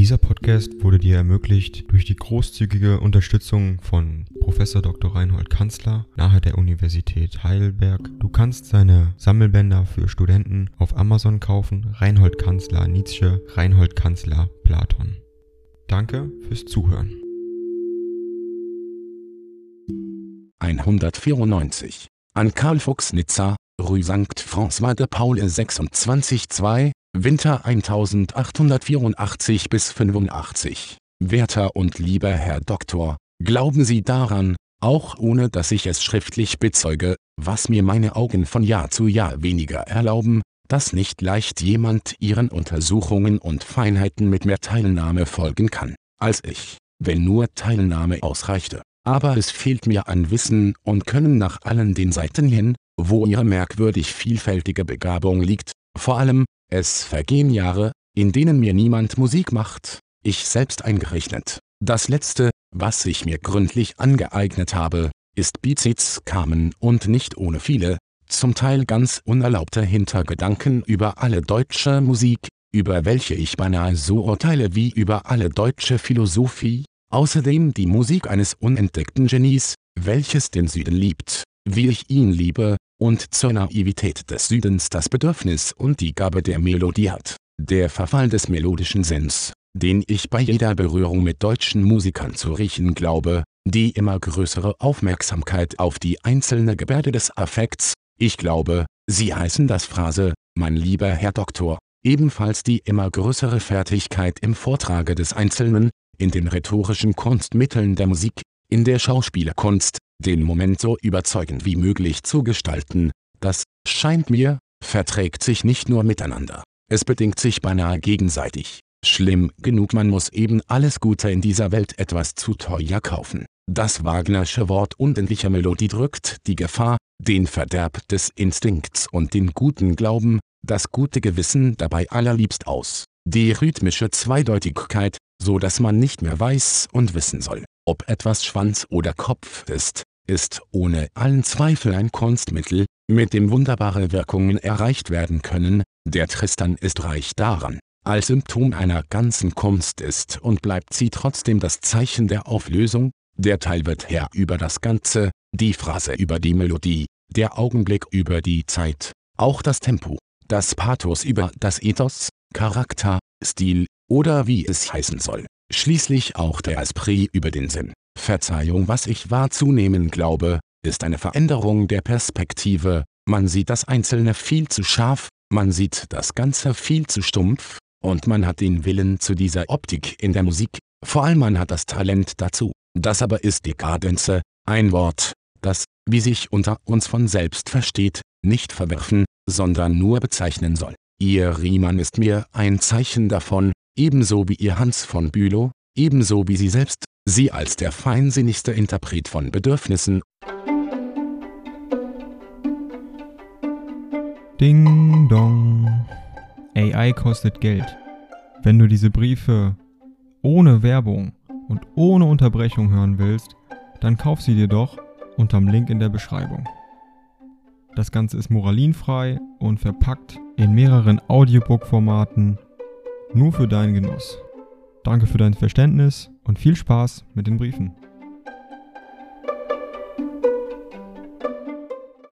Dieser Podcast wurde dir ermöglicht durch die großzügige Unterstützung von Professor Dr. Reinhold Kanzler nahe der Universität Heidelberg. Du kannst seine Sammelbänder für Studenten auf Amazon kaufen. Reinhold Kanzler Nietzsche, Reinhold Kanzler Platon. Danke fürs Zuhören. 194. An Karl Fuchs Nizza, Rue St. François de Paul 26 2, Winter 1884 bis 85. Werter und lieber Herr Doktor, glauben Sie daran, auch ohne dass ich es schriftlich bezeuge, was mir meine Augen von Jahr zu Jahr weniger erlauben, dass nicht leicht jemand Ihren Untersuchungen und Feinheiten mit mehr Teilnahme folgen kann, als ich, wenn nur Teilnahme ausreichte. Aber es fehlt mir an Wissen und Können nach allen den Seiten hin, wo Ihre merkwürdig vielfältige Begabung liegt, vor allem, es vergehen Jahre, in denen mir niemand Musik macht, ich selbst eingerechnet. Das letzte, was ich mir gründlich angeeignet habe, ist Bizets Carmen und nicht ohne viele, zum Teil ganz unerlaubte Hintergedanken über alle deutsche Musik, über welche ich beinahe so urteile wie über alle deutsche Philosophie, außerdem die Musik eines unentdeckten Genies, welches den Süden liebt, wie ich ihn liebe, und zur Naivität des Südens das Bedürfnis und die Gabe der Melodie hat. Der Verfall des melodischen Sinns, den ich bei jeder Berührung mit deutschen Musikern zu riechen glaube, die immer größere Aufmerksamkeit auf die einzelne Gebärde des Affekts, ich glaube, Sie heißen das Phrase, mein lieber Herr Doktor, ebenfalls die immer größere Fertigkeit im Vortrage des Einzelnen, in den rhetorischen Kunstmitteln der Musik, in der Schauspielerkunst, den Moment so überzeugend wie möglich zu gestalten, das, scheint mir, verträgt sich nicht nur miteinander, es bedingt sich beinahe gegenseitig. Schlimm genug man muss eben alles Gute in dieser Welt etwas zu teuer kaufen. Das Wagnersche Wort unendlicher Melodie drückt die Gefahr, den Verderb des Instinkts und den guten Glauben, das gute Gewissen dabei allerliebst aus. Die rhythmische Zweideutigkeit, so dass man nicht mehr weiß und wissen soll, ob etwas Schwanz oder Kopf ist, ist ohne allen Zweifel ein Kunstmittel, mit dem wunderbare Wirkungen erreicht werden können, der Tristan ist reich daran. Als Symptom einer ganzen Kunst ist und bleibt sie trotzdem das Zeichen der Auflösung, der Teil wird Herr über das Ganze, die Phrase über die Melodie, der Augenblick über die Zeit, auch das Tempo, das Pathos über das Ethos, Charakter, Stil, oder wie es heißen soll, schließlich auch der Esprit über den Sinn. Verzeihung was ich wahrzunehmen glaube, ist eine Veränderung der Perspektive, man sieht das Einzelne viel zu scharf, man sieht das Ganze viel zu stumpf, und man hat den Willen zu dieser Optik in der Musik, vor allem man hat das Talent dazu. Das aber ist Dekadenze, ein Wort, das, wie sich unter uns von selbst versteht, nicht verwerfen, sondern nur bezeichnen soll. Ihr Riemann ist mir ein Zeichen davon, ebenso wie ihr Hans von Bülow, ebenso wie Sie selbst, Sie als der feinsinnigste Interpret von Bedürfnissen. Ding dong. AI kostet Geld. Wenn du diese Briefe ohne Werbung und ohne Unterbrechung hören willst, dann kauf sie dir doch unterm Link in der Beschreibung. Das Ganze ist moralinfrei und verpackt in mehreren Audiobook-Formaten nur für deinen Genuss. Danke für dein Verständnis und viel Spaß mit den Briefen.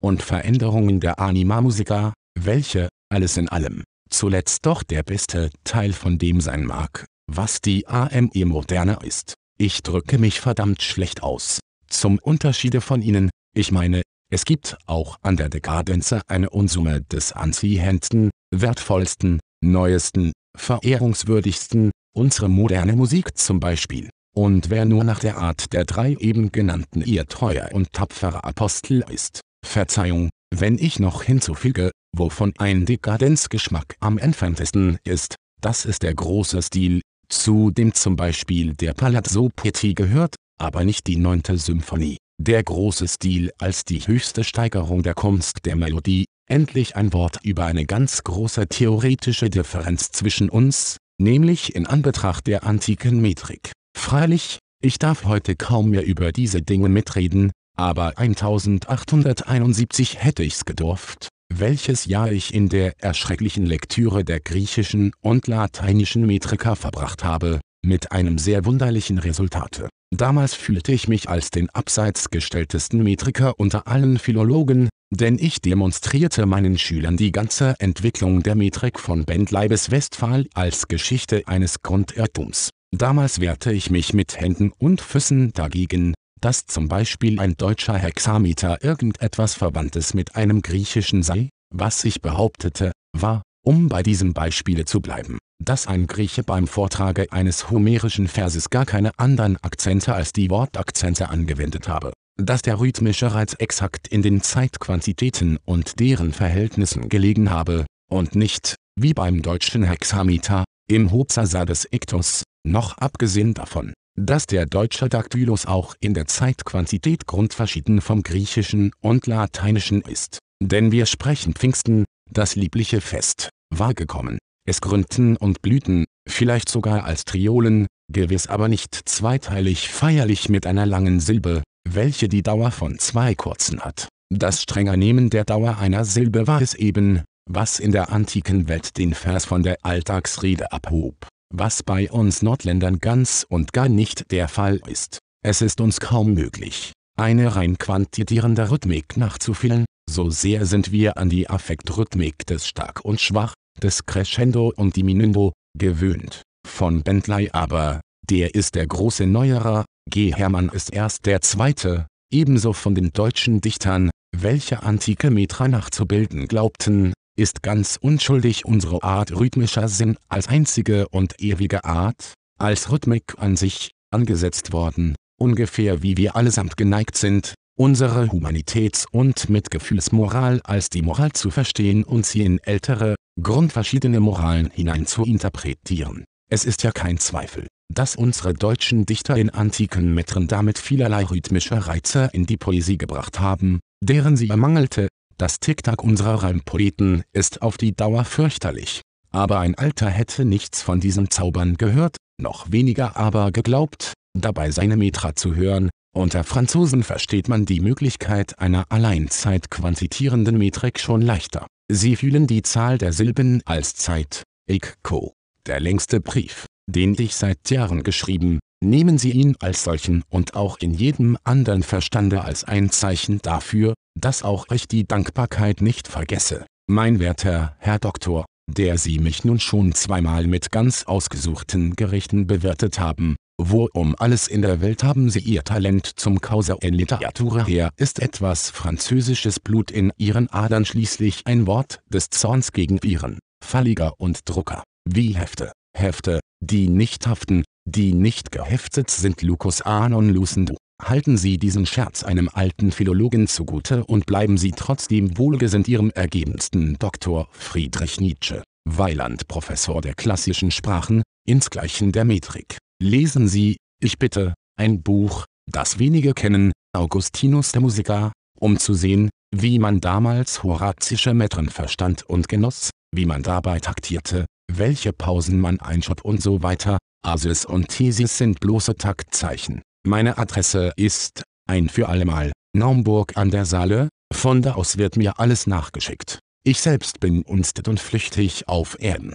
Und Veränderungen der Anima Musica, welche, alles in allem, zuletzt doch der beste Teil von dem sein mag, was die AME moderne ist. Ich drücke mich verdammt schlecht aus. Zum Unterschiede von Ihnen, ich meine, es gibt auch an der Dekadenze eine Unsumme des anziehendsten, wertvollsten, neuesten, verehrungswürdigsten, unsere moderne Musik zum Beispiel. Und wer nur nach der Art der drei eben genannten ihr treuer und tapferer Apostel ist, Verzeihung, wenn ich noch hinzufüge, wovon ein Dekadenzgeschmack am entferntesten ist, das ist der große Stil, zu dem zum Beispiel der Palazzo Pitti gehört, aber nicht die neunte Symphonie. Der große Stil als die höchste Steigerung der Kunst der Melodie, endlich ein Wort über eine ganz große theoretische Differenz zwischen uns, nämlich in Anbetracht der antiken Metrik. Freilich, ich darf heute kaum mehr über diese Dinge mitreden, aber 1871 hätte ich's gedurft, welches Jahr ich in der erschrecklichen Lektüre der griechischen und lateinischen Metrika verbracht habe, mit einem sehr wunderlichen Resultate. Damals fühlte ich mich als den abseits gestelltesten Metriker unter allen Philologen, denn ich demonstrierte meinen Schülern die ganze Entwicklung der Metrik von Bentley bis Westphal als Geschichte eines Grundirrtums. Damals wehrte ich mich mit Händen und Füßen dagegen, dass zum Beispiel ein deutscher Hexameter irgendetwas Verwandtes mit einem griechischen sei, was ich behauptete, war, um bei diesem Beispiele zu bleiben, dass ein Grieche beim Vortrage eines homerischen Verses gar keine anderen Akzente als die Wortakzente angewendet habe, dass der rhythmische Reiz exakt in den Zeitquantitäten und deren Verhältnissen gelegen habe, und nicht, wie beim deutschen Hexameter, im Hopsasa des Iktos, noch abgesehen davon, dass der deutsche Daktylus auch in der Zeitquantität grundverschieden vom griechischen und lateinischen ist. Denn wir sprechen Pfingsten, das liebliche Fest, war gekommen. Es gründen und blühten, vielleicht sogar als Triolen, gewiss aber nicht zweiteilig feierlich mit einer langen Silbe, welche die Dauer von zwei kurzen hat. Das strenger Nehmen der Dauer einer Silbe war es eben, was in der antiken Welt den Vers von der Alltagsrede abhob, was bei uns Nordländern ganz und gar nicht der Fall ist. Es ist uns kaum möglich, eine rein quantitierende Rhythmik nachzufühlen, so sehr sind wir an die Affektrhythmik des Stark und Schwach, des Crescendo und Diminuendo, gewöhnt. Von Bentley aber, der ist der große Neuerer, G. Hermann ist erst der zweite, ebenso von den deutschen Dichtern, welche antike Metra nachzubilden glaubten, ist ganz unschuldig unsere Art rhythmischer Sinn als einzige und ewige Art, als Rhythmik an sich, angesetzt worden, ungefähr wie wir allesamt geneigt sind, unsere Humanitäts- und Mitgefühlsmoral als die Moral zu verstehen und sie in ältere, grundverschiedene Moralen hinein zu interpretieren. Es ist ja kein Zweifel, dass unsere deutschen Dichter in antiken Metren damit vielerlei rhythmische Reize in die Poesie gebracht haben, deren sie ermangelte. Das Ticktack unserer Reimpoeten ist auf die Dauer fürchterlich. Aber ein Alter hätte nichts von diesen Zaubern gehört, noch weniger aber geglaubt, dabei seine Metra zu hören, unter Franzosen versteht man die Möglichkeit einer Alleinzeit quantitierenden Metrik schon leichter. Sie fühlen die Zahl der Silben als Zeit. Eikko, der längste Brief, den ich seit Jahren geschrieben, nehmen Sie ihn als solchen und auch in jedem anderen Verstande als ein Zeichen dafür, dass auch ich die Dankbarkeit nicht vergesse. Mein werter Herr Doktor, der Sie mich nun schon zweimal mit ganz ausgesuchten Gerichten bewirtet haben, wo um alles in der Welt haben sie ihr Talent zum Causa in Literatura. Her, ist etwas französisches Blut in ihren Adern schließlich ein Wort des Zorns gegen Viren, Falliger und Drucker, wie Hefte, Hefte, die nicht haften, die nicht geheftet sind Lucus Anon Lucendo. Halten Sie diesen Scherz einem alten Philologen zugute und bleiben Sie trotzdem wohlgesinnt Ihrem ergebensten Doktor Friedrich Nietzsche, Weiland Professor der klassischen Sprachen, insgleichen der Metrik. Lesen Sie, ich bitte, ein Buch, das wenige kennen, Augustinus der Musiker, um zu sehen, wie man damals horazische Metren verstand und genoss, wie man dabei taktierte, welche Pausen man einschob und so weiter. Asis und Thesis sind bloße Taktzeichen. Meine Adresse ist, ein für allemal, Naumburg an der Saale, von da aus wird mir alles nachgeschickt. Ich selbst bin unstet und flüchtig auf Erden.